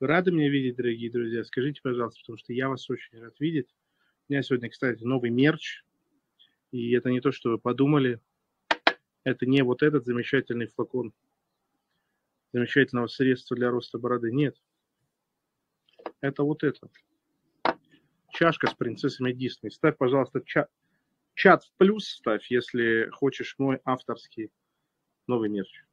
Рады меня видеть, дорогие друзья? Скажите, пожалуйста, потому что я вас очень рад видеть. У меня сегодня, кстати, новый мерч. И это не то, что вы подумали. Это не вот этот замечательный флакон замечательного средства для роста бороды. Нет. Это вот это. Чашка с принцессами Дисней. Ставь, пожалуйста, чат, чат в плюс ставь, если хочешь мой авторский новый мерч.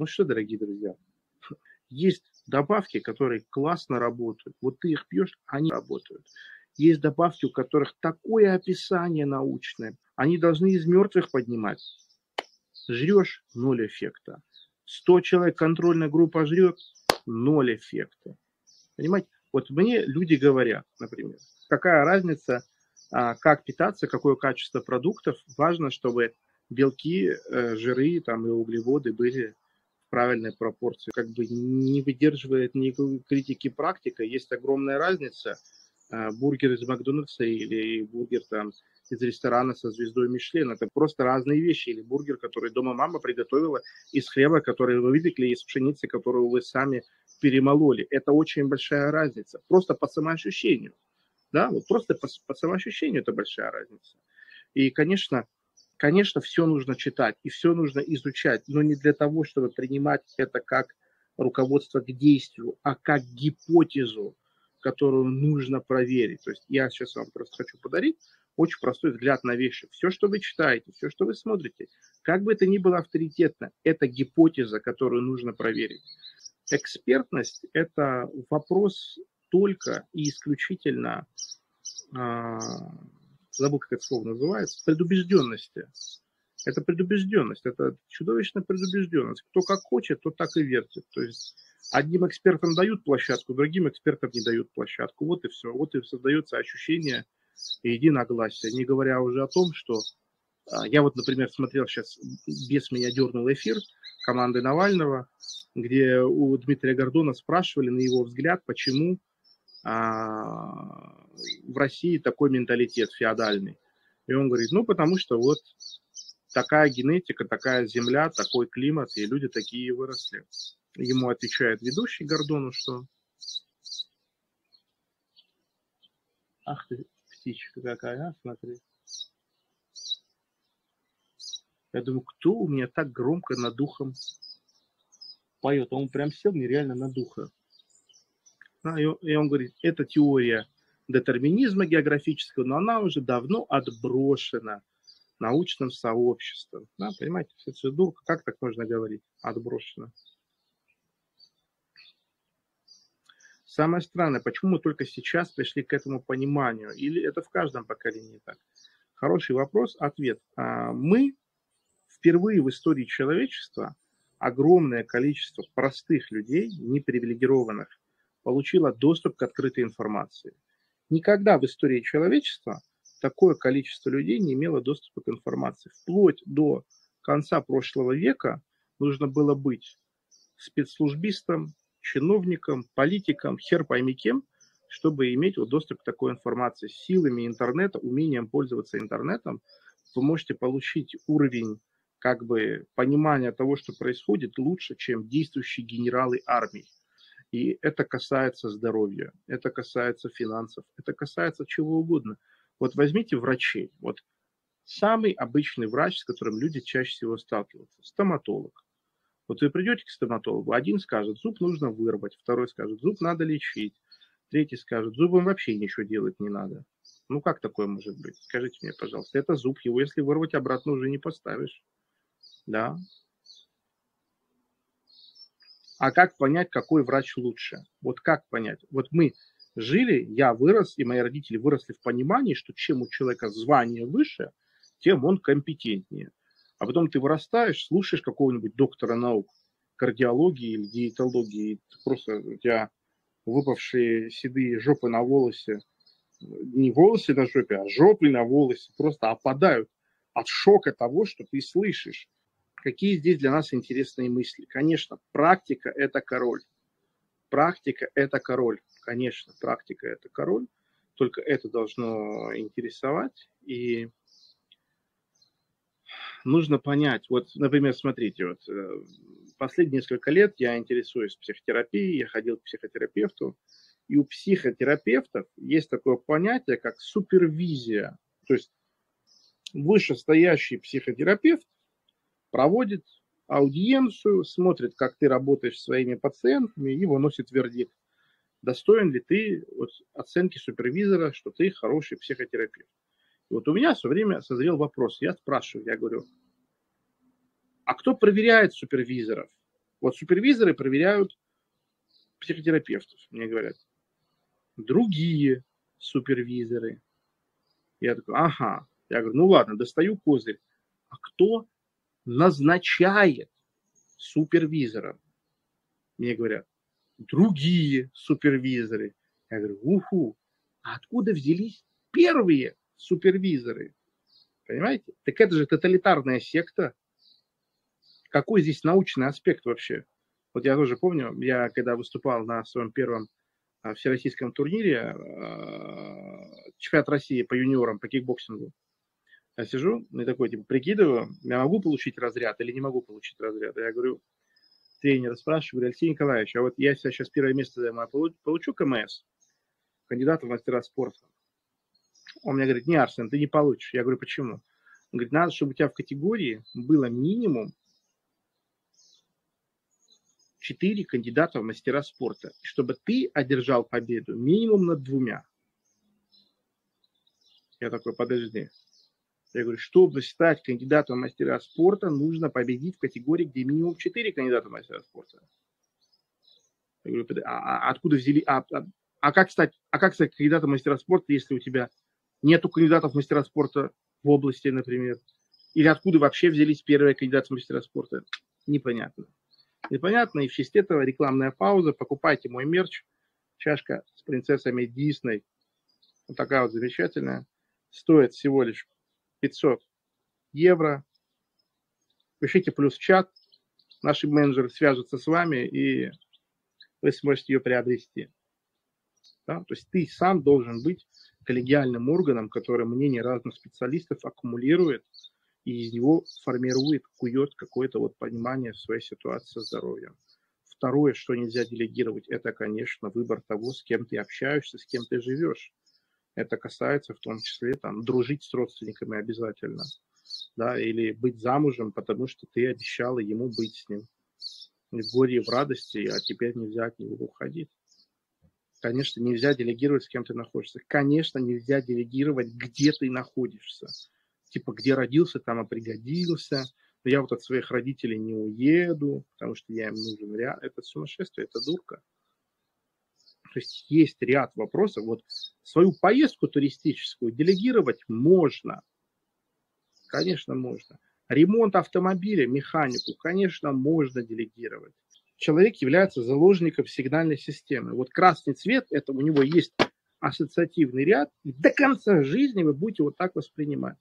Ну что, дорогие друзья, есть добавки, которые классно работают. Вот ты их пьешь, они работают. Есть добавки, у которых такое описание научное. Они должны из мертвых поднимать. Жрешь – ноль эффекта. 100 человек контрольная группа жрет – ноль эффекта. Понимаете? Вот мне люди говорят, например, какая разница, а, как питаться, какое качество продуктов. Важно, чтобы белки, э, жиры там, и углеводы были правильной пропорции. Как бы не выдерживает никакой критики практика. Есть огромная разница – а, бургер из Макдональдса или бургер там из ресторана со звездой Мишлен. Это просто разные вещи. Или бургер, который дома мама приготовила из хлеба, который вы выпекли, из пшеницы, которую вы сами перемололи. Это очень большая разница. Просто по самоощущению. Да, вот просто по, по самоощущению это большая разница. И, конечно, конечно, все нужно читать и все нужно изучать, но не для того, чтобы принимать это как руководство к действию, а как гипотезу, которую нужно проверить. То есть я сейчас вам просто хочу подарить очень простой взгляд на вещи. Все, что вы читаете, все, что вы смотрите, как бы это ни было авторитетно, это гипотеза, которую нужно проверить. Экспертность – это вопрос только и исключительно, а, забыл, как это слово называется, предубежденности. Это предубежденность, это чудовищная предубежденность. Кто как хочет, тот так и вертит. То есть Одним экспертам дают площадку, другим экспертам не дают площадку. Вот и все. Вот и создается ощущение единогласия. Не говоря уже о том, что а, я вот, например, смотрел сейчас, без меня дернул эфир команды Навального, где у Дмитрия Гордона спрашивали, на его взгляд, почему а, в России такой менталитет феодальный. И он говорит, ну, потому что вот такая генетика, такая земля, такой климат, и люди такие выросли. Ему отвечает ведущий Гордону, что Ах ты, птичка какая, а, смотри. Я думаю, кто у меня так громко над духом поет? Он прям сел нереально над духом. А, и он говорит, это теория детерминизма географического, но она уже давно отброшена научным сообществом. Да, понимаете, все это как так можно говорить? Отброшена. Самое странное, почему мы только сейчас пришли к этому пониманию? Или это в каждом поколении так? Хороший вопрос, ответ. А, мы впервые в истории человечества огромное количество простых людей, непривилегированных, получило доступ к открытой информации. Никогда в истории человечества такое количество людей не имело доступа к информации. Вплоть до конца прошлого века нужно было быть спецслужбистом, чиновникам, политикам, хер пойми кем, чтобы иметь вот доступ к такой информации. Силами интернета, умением пользоваться интернетом, вы можете получить уровень как бы понимания того, что происходит, лучше, чем действующие генералы армии. И это касается здоровья, это касается финансов, это касается чего угодно. Вот возьмите врачей. Вот самый обычный врач, с которым люди чаще всего сталкиваются, стоматолог. Вот вы придете к стоматологу, один скажет, зуб нужно вырвать, второй скажет, зуб надо лечить, третий скажет, зубом вообще ничего делать не надо. Ну как такое может быть? Скажите мне, пожалуйста, это зуб, его если вырвать обратно уже не поставишь. Да. А как понять, какой врач лучше? Вот как понять? Вот мы жили, я вырос, и мои родители выросли в понимании, что чем у человека звание выше, тем он компетентнее а потом ты вырастаешь, слушаешь какого-нибудь доктора наук, кардиологии или диетологии, и просто у тебя выпавшие седые жопы на волосе, не волосы на жопе, а жопы на волосе просто опадают от шока того, что ты слышишь. Какие здесь для нас интересные мысли? Конечно, практика – это король. Практика – это король. Конечно, практика – это король. Только это должно интересовать. И нужно понять, вот, например, смотрите, вот э, последние несколько лет я интересуюсь психотерапией, я ходил к психотерапевту, и у психотерапевтов есть такое понятие, как супервизия. То есть вышестоящий психотерапевт проводит аудиенцию, смотрит, как ты работаешь с своими пациентами и выносит вердикт. Достоин ли ты вот, оценки супервизора, что ты хороший психотерапевт. И вот у меня все время созрел вопрос. Я спрашиваю, я говорю, а кто проверяет супервизоров? Вот супервизоры проверяют психотерапевтов, мне говорят. Другие супервизоры. Я такой, ага. Я говорю, ну ладно, достаю козырь. А кто назначает супервизора? Мне говорят, другие супервизоры. Я говорю, уху, а откуда взялись первые супервизоры? Понимаете? Так это же тоталитарная секта. Какой здесь научный аспект вообще? Вот я тоже помню, я когда выступал на своем первом а, всероссийском турнире, а, чемпионат России по юниорам, по кикбоксингу, я сижу и такой, типа, прикидываю, я могу получить разряд или не могу получить разряд. Я говорю, тренера спрашиваю, говорю, Алексей Николаевич, а вот я сейчас первое место займу, получу КМС, кандидата в мастера спорта. Он мне говорит, не, Арсен, ты не получишь. Я говорю, почему? Он говорит, надо, чтобы у тебя в категории было минимум 4 кандидата в мастера спорта, чтобы ты одержал победу минимум над двумя. Я такой, подожди. Я говорю, чтобы стать кандидатом мастера спорта, нужно победить в категории, где минимум 4 кандидата мастера спорта. Я говорю, а, а откуда взяли, а, а, а, как стать, а как стать кандидатом мастера спорта, если у тебя нету кандидатов мастера спорта в области, например? Или откуда вообще взялись первые кандидаты мастера спорта? Непонятно. Непонятно, и в честь этого рекламная пауза. Покупайте мой мерч. Чашка с принцессами Дисней. Вот такая вот замечательная. Стоит всего лишь 500 евро. Пишите плюс чат, наши менеджеры свяжутся с вами, и вы сможете ее приобрести. Да? То есть ты сам должен быть коллегиальным органом, который мнение разных специалистов аккумулирует и из него формирует, кует какое-то вот понимание своей ситуации со здоровьем. Второе, что нельзя делегировать, это, конечно, выбор того, с кем ты общаешься, с кем ты живешь. Это касается в том числе там, дружить с родственниками обязательно. Да, или быть замужем, потому что ты обещала ему быть с ним. В горе, в радости, а теперь нельзя от него уходить. Конечно, нельзя делегировать, с кем ты находишься. Конечно, нельзя делегировать, где ты находишься. Типа, где родился, там и пригодился. Но я вот от своих родителей не уеду, потому что я им нужен. Это сумасшествие, это дурка. То есть есть ряд вопросов. Вот свою поездку туристическую делегировать можно. Конечно, можно. Ремонт автомобиля, механику, конечно, можно делегировать. Человек является заложником сигнальной системы. Вот красный цвет, это у него есть ассоциативный ряд, и до конца жизни вы будете вот так воспринимать.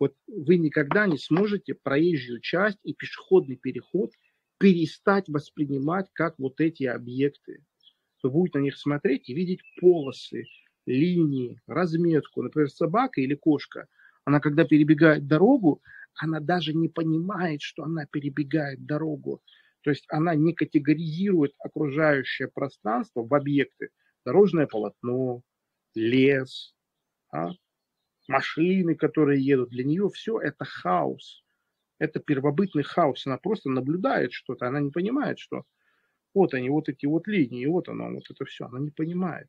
Вот вы никогда не сможете проезжую часть и пешеходный переход перестать воспринимать как вот эти объекты вы будете на них смотреть и видеть полосы, линии, разметку. Например, собака или кошка, она когда перебегает дорогу, она даже не понимает, что она перебегает дорогу. То есть она не категоризирует окружающее пространство в объекты. Дорожное полотно, лес, а, машины, которые едут. Для нее все это хаос. Это первобытный хаос. Она просто наблюдает что-то, она не понимает, что вот они, вот эти вот линии, вот оно, вот это все. Она не понимает.